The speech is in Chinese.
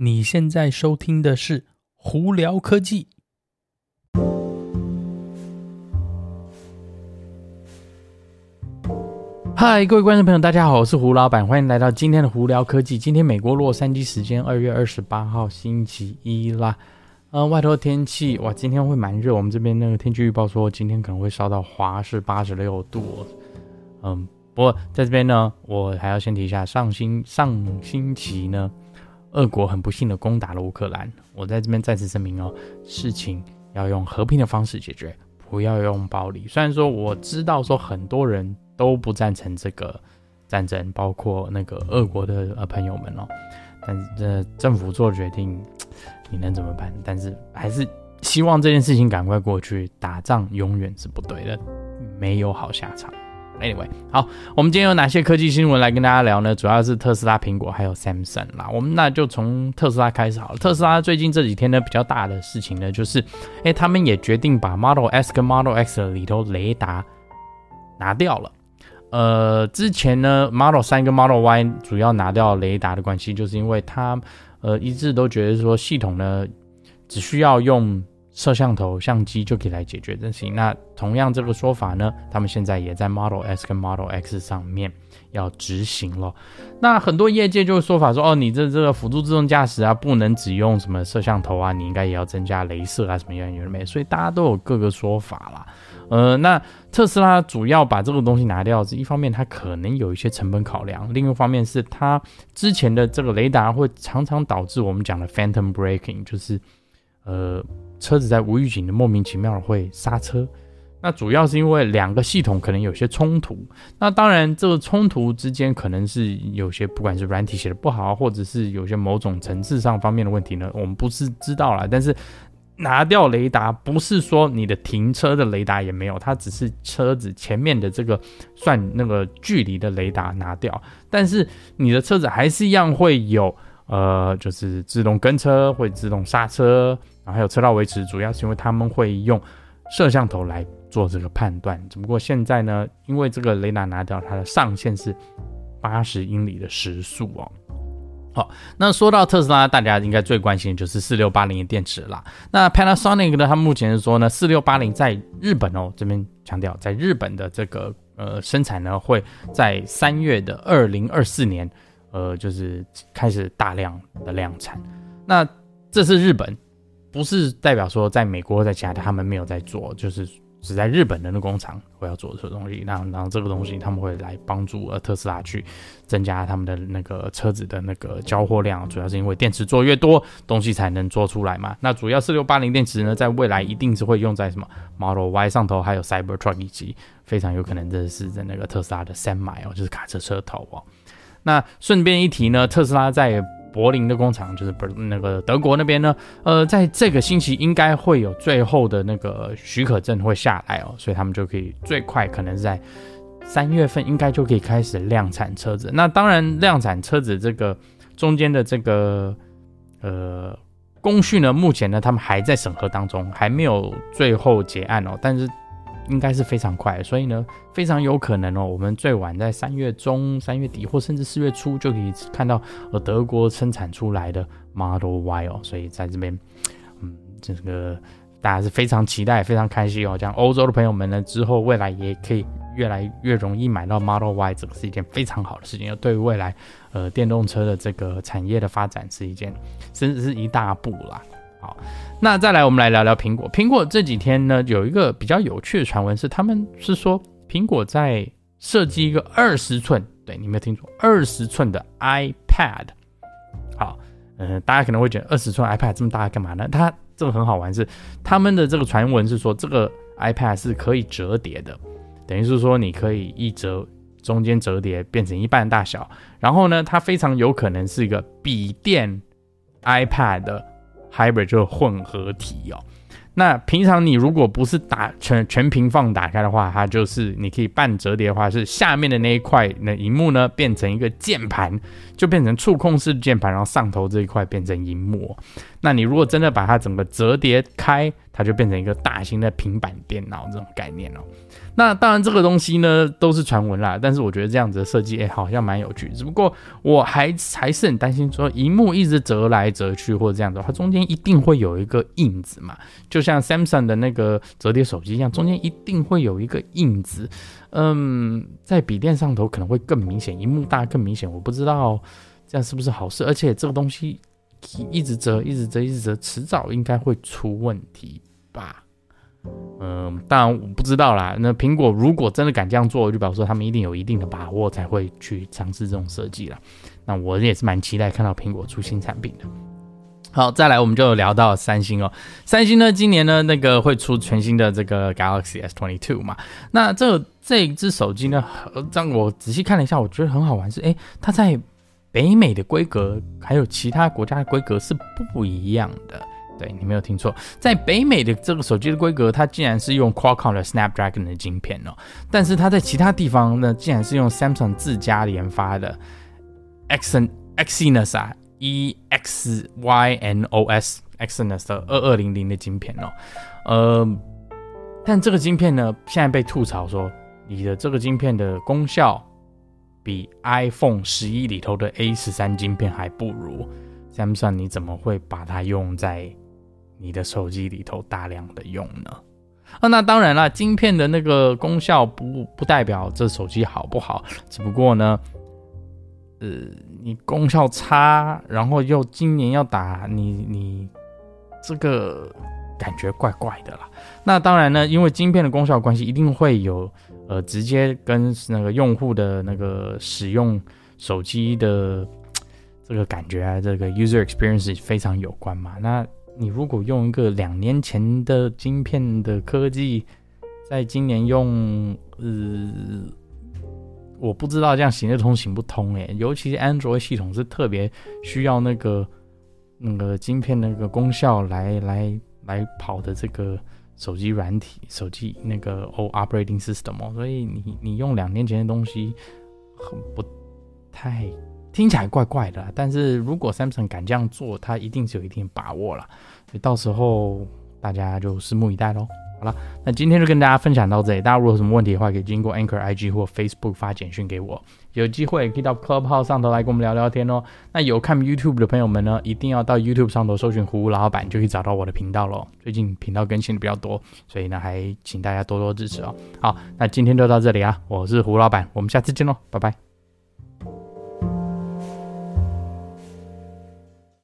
你现在收听的是《胡聊科技》。嗨，各位观众朋友，大家好，我是胡老板，欢迎来到今天的《胡聊科技》。今天美国洛杉矶时间二月二十八号星期一啦。呃，外头天气哇，今天会蛮热。我们这边那个天气预报说，今天可能会烧到华氏八十六度。嗯，不过在这边呢，我还要先提一下，上星上星期呢。俄国很不幸的攻打了乌克兰，我在这边再次声明哦，事情要用和平的方式解决，不要用暴力。虽然说我知道说很多人都不赞成这个战争，包括那个俄国的呃朋友们哦，但是这政府做决定，你能怎么办？但是还是希望这件事情赶快过去，打仗永远是不对的，没有好下场。Anyway，好，我们今天有哪些科技新闻来跟大家聊呢？主要是特斯拉、苹果还有 Samsung 啦。我们那就从特斯拉开始好了。特斯拉最近这几天呢，比较大的事情呢，就是，哎，他们也决定把 Model S 跟 Model X 里头雷达拿掉了。呃，之前呢，Model 3跟 Model Y 主要拿掉雷达的关系，就是因为它，呃，一直都觉得说系统呢，只需要用。摄像头、相机就可以来解决这事情。那同样这个说法呢，他们现在也在 Model S 跟 Model X 上面要执行了。那很多业界就说法说，哦，你这这个辅助自动驾驶啊，不能只用什么摄像头啊，你应该也要增加镭射啊，什么样有没？所以大家都有各个说法啦。呃，那特斯拉主要把这个东西拿掉，是一方面它可能有一些成本考量，另一方面是它之前的这个雷达会常常导致我们讲的 Phantom Braking，就是呃。车子在无预警的莫名其妙的会刹车，那主要是因为两个系统可能有些冲突。那当然，这个冲突之间可能是有些不管是软体写的不好，或者是有些某种层次上方面的问题呢，我们不是知道啦。但是拿掉雷达不是说你的停车的雷达也没有，它只是车子前面的这个算那个距离的雷达拿掉，但是你的车子还是一样会有呃，就是自动跟车，会自动刹车。还有车道维持，主要是因为他们会用摄像头来做这个判断。只不过现在呢，因为这个雷达拿掉，它的上限是八十英里的时速哦。好，那说到特斯拉，大家应该最关心的就是四六八零的电池啦。那 Panasonic 呢，他目前是说呢，四六八零在日本哦，这边强调，在日本的这个呃生产呢，会在三月的二零二四年，呃，就是开始大量的量产。那这是日本。不是代表说在美国在其他的他们没有在做，就是只在日本人的工厂会要做这个东西。那然后这个东西他们会来帮助呃特斯拉去增加他们的那个车子的那个交货量，主要是因为电池做越多，东西才能做出来嘛。那主要四六八零电池呢，在未来一定是会用在什么 Model Y 上头，还有 Cybertruck 以及非常有可能这是在那个特斯拉的 Semi 哦，就是卡车车头哦。那顺便一提呢，特斯拉在柏林的工厂就是不那个德国那边呢，呃，在这个星期应该会有最后的那个许可证会下来哦，所以他们就可以最快可能是在三月份应该就可以开始量产车子。那当然，量产车子这个中间的这个呃工序呢，目前呢他们还在审核当中，还没有最后结案哦，但是。应该是非常快，所以呢，非常有可能哦，我们最晚在三月中、三月底或甚至四月初就可以看到呃德国生产出来的 Model Y 哦，所以在这边，嗯，这个大家是非常期待、非常开心哦。这样欧洲的朋友们呢，之后未来也可以越来越容易买到 Model Y，这个是一件非常好的事情，对于未来呃电动车的这个产业的发展是一件，甚至是一大步啦。好，那再来，我们来聊聊苹果。苹果这几天呢，有一个比较有趣的传闻是，他们是说苹果在设计一个二十寸，对，你没有听错，二十寸的 iPad。好，嗯、大家可能会觉得二十寸 iPad 这么大干嘛呢？它这个很好玩是，他们的这个传闻是说，这个 iPad 是可以折叠的，等于是说你可以一折，中间折叠变成一半大小，然后呢，它非常有可能是一个笔电 iPad 的。Hybrid 就是混合体哦。那平常你如果不是打全全屏放打开的话，它就是你可以半折叠的话，是下面的那一块那荧幕呢变成一个键盘，就变成触控式键盘，然后上头这一块变成荧幕。那你如果真的把它整个折叠开，它就变成一个大型的平板电脑这种概念哦。那当然这个东西呢都是传闻啦，但是我觉得这样子的设计，哎，好像蛮有趣。只不过我还还是很担心，说荧幕一直折来折去或者这样子，它中间一定会有一个印子嘛，就像 Samsung 的那个折叠手机一样，中间一定会有一个印子。嗯，在笔电上头可能会更明显，荧幕大更明显，我不知道这样是不是好事。而且这个东西一直折，一直折，一直折，迟早应该会出问题吧。嗯，当然我不知道啦。那苹果如果真的敢这样做，就表示说他们一定有一定的把握才会去尝试这种设计啦。那我也是蛮期待看到苹果出新产品的。好，再来我们就聊到三星哦。三星呢，今年呢那个会出全新的这个 Galaxy S22 嘛。那这这一支手机呢，让我仔细看了一下，我觉得很好玩是，诶，它在北美的规格还有其他国家的规格是不一样的。对，你没有听错，在北美的这个手机的规格，它竟然是用 Qualcomm 的 Snapdragon 的晶片哦，但是它在其他地方呢，竟然是用 Samsung 自家研发的 Exynos Exynos 啊，E X Y N O S Exynos 的二二零零的晶片哦，呃，但这个晶片呢，现在被吐槽说，你的这个晶片的功效比 iPhone 十一里头的 A 十三晶片还不如，Samsung 你怎么会把它用在？你的手机里头大量的用呢？啊，那当然了，晶片的那个功效不不代表这手机好不好，只不过呢，呃，你功效差，然后又今年要打你你这个感觉怪怪的啦。那当然呢，因为晶片的功效关系，一定会有呃直接跟那个用户的那个使用手机的这个感觉啊，这个 user experience 非常有关嘛。那你如果用一个两年前的晶片的科技，在今年用，呃，我不知道这样行得通行不通诶，尤其是 Android 系统是特别需要那个那个晶片那个功效来来来跑的这个手机软体、手机那个 O operating system 哦，所以你你用两年前的东西很不太。听起来怪怪的，但是如果 Samsung 敢这样做，它一定是有一定把握了。所以到时候大家就拭目以待喽。好了，那今天就跟大家分享到这里。大家如果有什么问题的话，可以经过 Anchor IG 或 Facebook 发简讯给我。有机会可以到 Clubhouse 上头来跟我们聊聊天哦。那有看 YouTube 的朋友们呢，一定要到 YouTube 上头搜寻胡老板，就可以找到我的频道喽。最近频道更新的比较多，所以呢，还请大家多多支持哦。好，那今天就到这里啊，我是胡老板，我们下次见喽，拜拜。